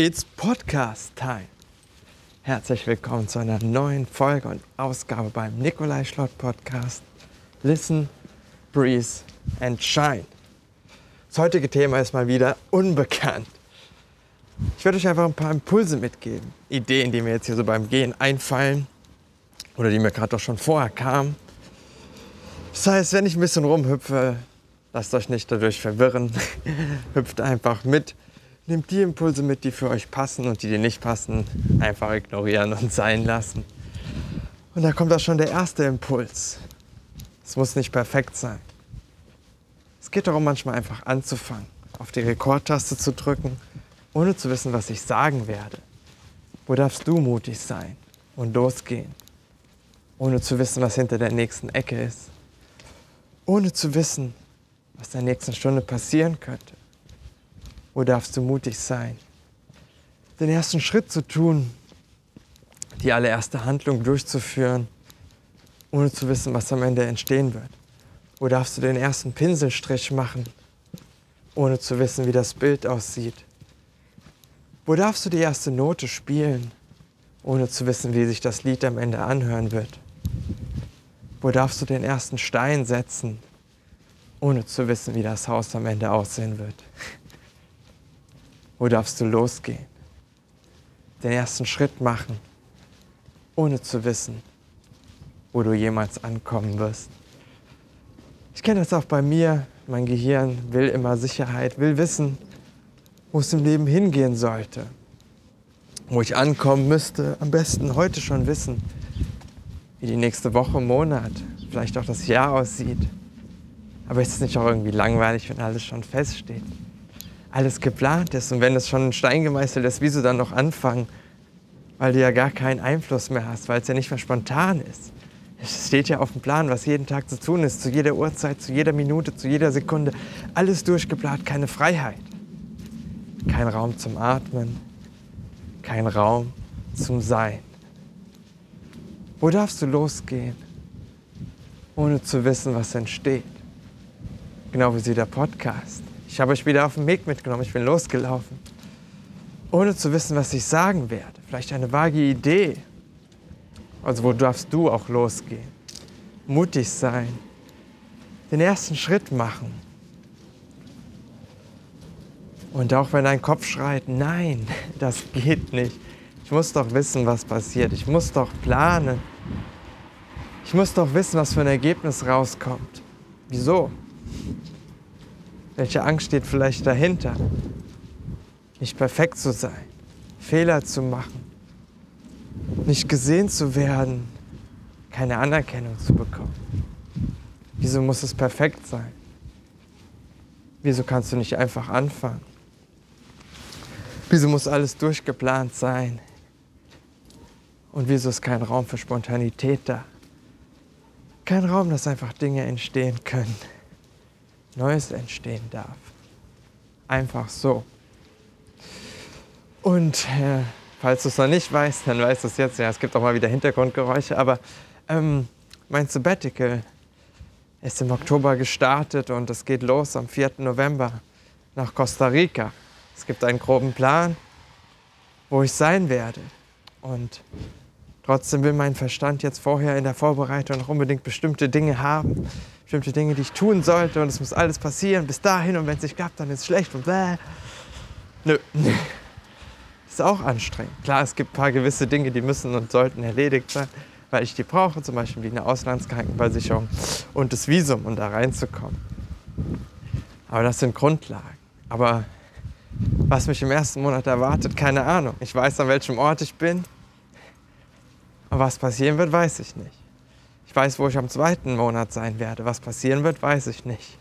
It's Podcast Time. Herzlich willkommen zu einer neuen Folge und Ausgabe beim Nikolai Schlott Podcast. Listen, Breathe and Shine. Das heutige Thema ist mal wieder unbekannt. Ich werde euch einfach ein paar Impulse mitgeben. Ideen, die mir jetzt hier so beim Gehen einfallen oder die mir gerade doch schon vorher kamen. Das heißt, wenn ich ein bisschen rumhüpfe, lasst euch nicht dadurch verwirren. Hüpft einfach mit. Nehmt die Impulse mit, die für euch passen und die, die nicht passen, einfach ignorieren und sein lassen. Und da kommt auch schon der erste Impuls. Es muss nicht perfekt sein. Es geht darum, manchmal einfach anzufangen, auf die Rekordtaste zu drücken, ohne zu wissen, was ich sagen werde. Wo darfst du mutig sein und losgehen, ohne zu wissen, was hinter der nächsten Ecke ist, ohne zu wissen, was der nächsten Stunde passieren könnte. Wo darfst du mutig sein? Den ersten Schritt zu tun, die allererste Handlung durchzuführen, ohne zu wissen, was am Ende entstehen wird. Wo darfst du den ersten Pinselstrich machen, ohne zu wissen, wie das Bild aussieht? Wo darfst du die erste Note spielen, ohne zu wissen, wie sich das Lied am Ende anhören wird? Wo darfst du den ersten Stein setzen, ohne zu wissen, wie das Haus am Ende aussehen wird? Wo darfst du losgehen? Den ersten Schritt machen, ohne zu wissen, wo du jemals ankommen wirst. Ich kenne das auch bei mir. Mein Gehirn will immer Sicherheit, will wissen, wo es im Leben hingehen sollte. Wo ich ankommen müsste, am besten heute schon wissen, wie die nächste Woche, Monat, vielleicht auch das Jahr aussieht. Aber ist es nicht auch irgendwie langweilig, wenn alles schon feststeht? Alles geplant ist. Und wenn es schon ein Stein gemeißelt ist, wieso dann noch anfangen? Weil du ja gar keinen Einfluss mehr hast, weil es ja nicht mehr spontan ist. Es steht ja auf dem Plan, was jeden Tag zu tun ist, zu jeder Uhrzeit, zu jeder Minute, zu jeder Sekunde. Alles durchgeplant, keine Freiheit. Kein Raum zum Atmen, kein Raum zum Sein. Wo darfst du losgehen, ohne zu wissen, was entsteht? Genau wie sie der Podcast. Ich habe euch wieder auf den Weg mitgenommen, ich bin losgelaufen, ohne zu wissen, was ich sagen werde. Vielleicht eine vage Idee. Also wo darfst du auch losgehen? Mutig sein, den ersten Schritt machen. Und auch wenn dein Kopf schreit, nein, das geht nicht. Ich muss doch wissen, was passiert. Ich muss doch planen. Ich muss doch wissen, was für ein Ergebnis rauskommt. Wieso? Welche Angst steht vielleicht dahinter? Nicht perfekt zu sein, Fehler zu machen, nicht gesehen zu werden, keine Anerkennung zu bekommen. Wieso muss es perfekt sein? Wieso kannst du nicht einfach anfangen? Wieso muss alles durchgeplant sein? Und wieso ist kein Raum für Spontanität da? Kein Raum, dass einfach Dinge entstehen können. Neues entstehen darf. Einfach so. Und äh, falls du es noch nicht weißt, dann weißt du es jetzt. Ja, es gibt auch mal wieder Hintergrundgeräusche, aber ähm, mein Sabbatical ist im Oktober gestartet und es geht los am 4. November nach Costa Rica. Es gibt einen groben Plan, wo ich sein werde. Und trotzdem will mein Verstand jetzt vorher in der Vorbereitung noch unbedingt bestimmte Dinge haben, bestimmte Dinge, die ich tun sollte und es muss alles passieren bis dahin und wenn es nicht klappt, dann ist es schlecht und bäh. Nö. Ist auch anstrengend. Klar, es gibt ein paar gewisse Dinge, die müssen und sollten erledigt sein, weil ich die brauche, zum Beispiel wie eine Auslandskrankenversicherung und das Visum, um da reinzukommen. Aber das sind Grundlagen. Aber was mich im ersten Monat erwartet, keine Ahnung. Ich weiß, an welchem Ort ich bin. Aber was passieren wird, weiß ich nicht. Ich weiß, wo ich am zweiten Monat sein werde. Was passieren wird, weiß ich nicht.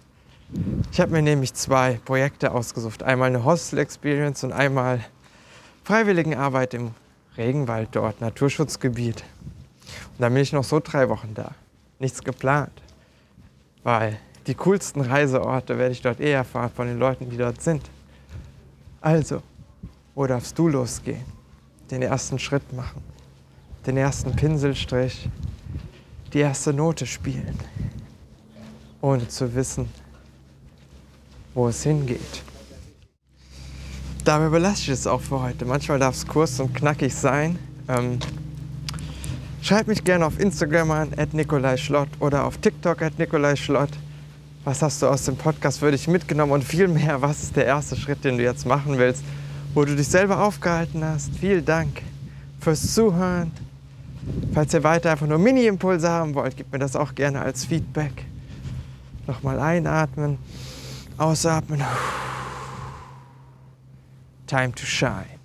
Ich habe mir nämlich zwei Projekte ausgesucht. Einmal eine Hostel Experience und einmal Freiwilligenarbeit im Regenwald dort, Naturschutzgebiet. Und dann bin ich noch so drei Wochen da. Nichts geplant. Weil die coolsten Reiseorte werde ich dort eher erfahren von den Leuten, die dort sind. Also, wo darfst du losgehen? Den ersten Schritt machen. Den ersten Pinselstrich die erste Note spielen, ohne zu wissen, wo es hingeht. dabei belasse ich es auch für heute. Manchmal darf es kurz und knackig sein. Ähm, schreib mich gerne auf Instagram an, at Nikolai Schlott oder auf TikTok at Nikolai Schlott. Was hast du aus dem Podcast für dich mitgenommen und viel mehr, was ist der erste Schritt, den du jetzt machen willst, wo du dich selber aufgehalten hast. Vielen Dank fürs Zuhören. Falls ihr weiter einfach nur Mini-Impulse haben wollt, gebt mir das auch gerne als Feedback. Nochmal einatmen, ausatmen. Time to shine.